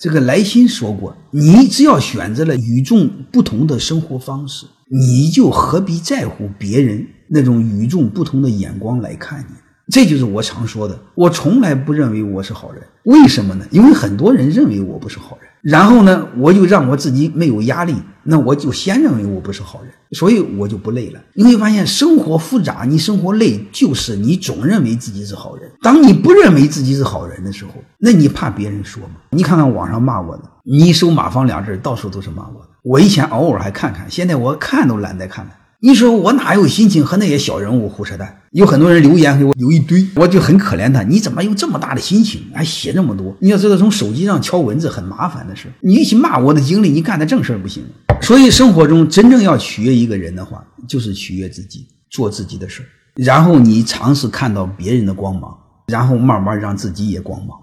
这个莱辛说过：“你只要选择了与众不同的生活方式，你就何必在乎别人那种与众不同的眼光来看你？”这就是我常说的。我从来不认为我是好人，为什么呢？因为很多人认为我不是好人。然后呢，我就让我自己没有压力，那我就先认为我不是好人，所以我就不累了。你会发现，生活复杂，你生活累，就是你总认为自己是好人。当你不认为自己是好人的时候，那你怕别人说吗？你看看网上骂我的，你一搜“马芳”俩字，到处都是骂我的。我以前偶尔还看看，现在我看都懒得看了。你说我哪有心情和那些小人物胡扯淡？有很多人留言给我，有一堆，我就很可怜他。你怎么有这么大的心情，还写这么多？你要知道，从手机上敲文字很麻烦的事。你一起骂我的经历，你干的正事不行。所以生活中真正要取悦一个人的话，就是取悦自己，做自己的事然后你尝试看到别人的光芒，然后慢慢让自己也光芒。